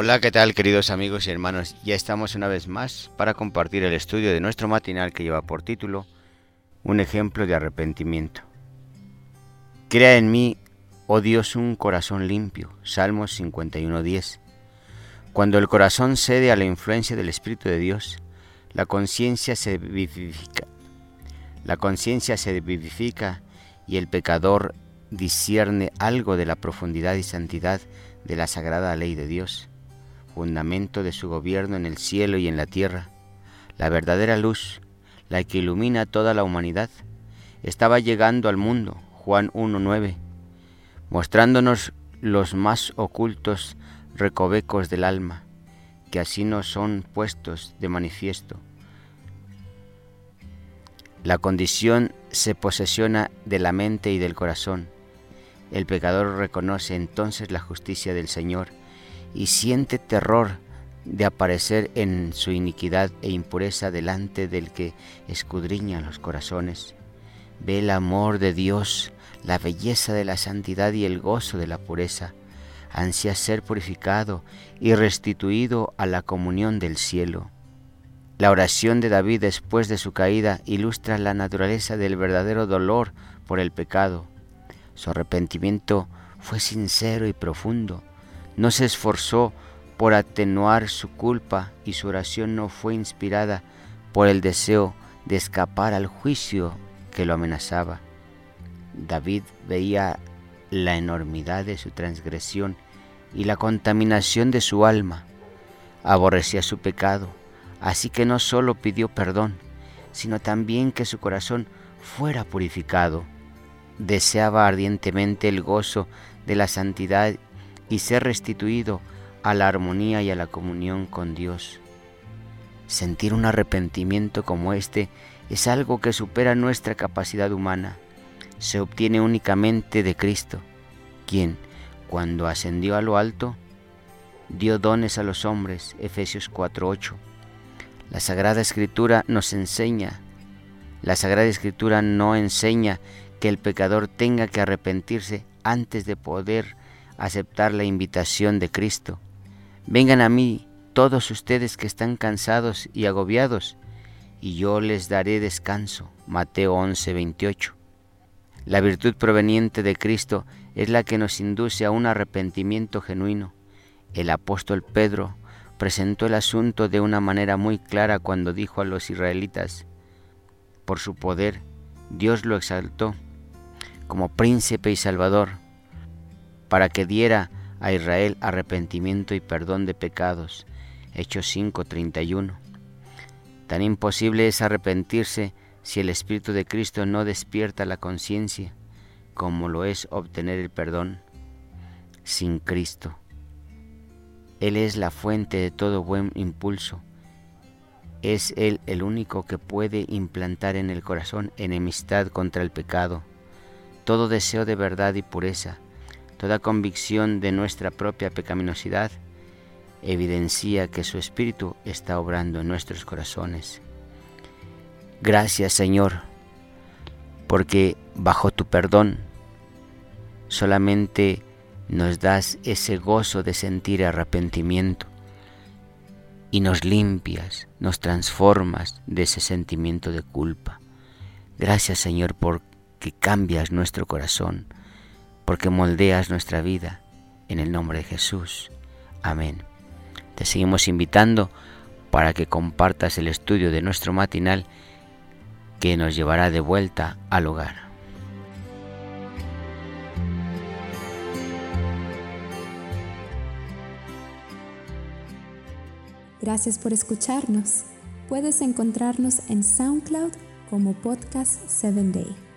Hola, ¿qué tal queridos amigos y hermanos? Ya estamos una vez más para compartir el estudio de nuestro matinal que lleva por título Un ejemplo de arrepentimiento. Crea en mí, oh Dios, un corazón limpio. Salmos 51.10. Cuando el corazón cede a la influencia del Espíritu de Dios, la conciencia se vivifica. La conciencia se vivifica y el pecador discierne algo de la profundidad y santidad de la sagrada ley de Dios, fundamento de su gobierno en el cielo y en la tierra, la verdadera luz, la que ilumina toda la humanidad, estaba llegando al mundo, Juan 1.9, mostrándonos los más ocultos recovecos del alma, que así nos son puestos de manifiesto. La condición se posesiona de la mente y del corazón. El pecador reconoce entonces la justicia del Señor y siente terror de aparecer en su iniquidad e impureza delante del que escudriña los corazones. Ve el amor de Dios, la belleza de la santidad y el gozo de la pureza ansía ser purificado y restituido a la comunión del cielo. La oración de David después de su caída ilustra la naturaleza del verdadero dolor por el pecado. Su arrepentimiento fue sincero y profundo. No se esforzó por atenuar su culpa y su oración no fue inspirada por el deseo de escapar al juicio que lo amenazaba. David veía la enormidad de su transgresión y la contaminación de su alma. Aborrecía su pecado, así que no solo pidió perdón, sino también que su corazón fuera purificado. Deseaba ardientemente el gozo de la santidad y ser restituido a la armonía y a la comunión con Dios. Sentir un arrepentimiento como este es algo que supera nuestra capacidad humana se obtiene únicamente de Cristo, quien, cuando ascendió a lo alto, dio dones a los hombres, Efesios 4:8. La Sagrada Escritura nos enseña, la Sagrada Escritura no enseña que el pecador tenga que arrepentirse antes de poder aceptar la invitación de Cristo. Vengan a mí todos ustedes que están cansados y agobiados, y yo les daré descanso. Mateo 11:28. La virtud proveniente de Cristo es la que nos induce a un arrepentimiento genuino. El apóstol Pedro presentó el asunto de una manera muy clara cuando dijo a los israelitas, por su poder Dios lo exaltó como príncipe y salvador, para que diera a Israel arrepentimiento y perdón de pecados. Hechos 5:31. Tan imposible es arrepentirse si el Espíritu de Cristo no despierta la conciencia, como lo es obtener el perdón sin Cristo. Él es la fuente de todo buen impulso. Es Él el único que puede implantar en el corazón enemistad contra el pecado, todo deseo de verdad y pureza, toda convicción de nuestra propia pecaminosidad, evidencia que su Espíritu está obrando en nuestros corazones. Gracias Señor, porque bajo tu perdón solamente nos das ese gozo de sentir arrepentimiento y nos limpias, nos transformas de ese sentimiento de culpa. Gracias Señor porque cambias nuestro corazón, porque moldeas nuestra vida. En el nombre de Jesús. Amén. Te seguimos invitando para que compartas el estudio de nuestro matinal que nos llevará de vuelta al hogar. Gracias por escucharnos. Puedes encontrarnos en SoundCloud como Podcast 7 Day.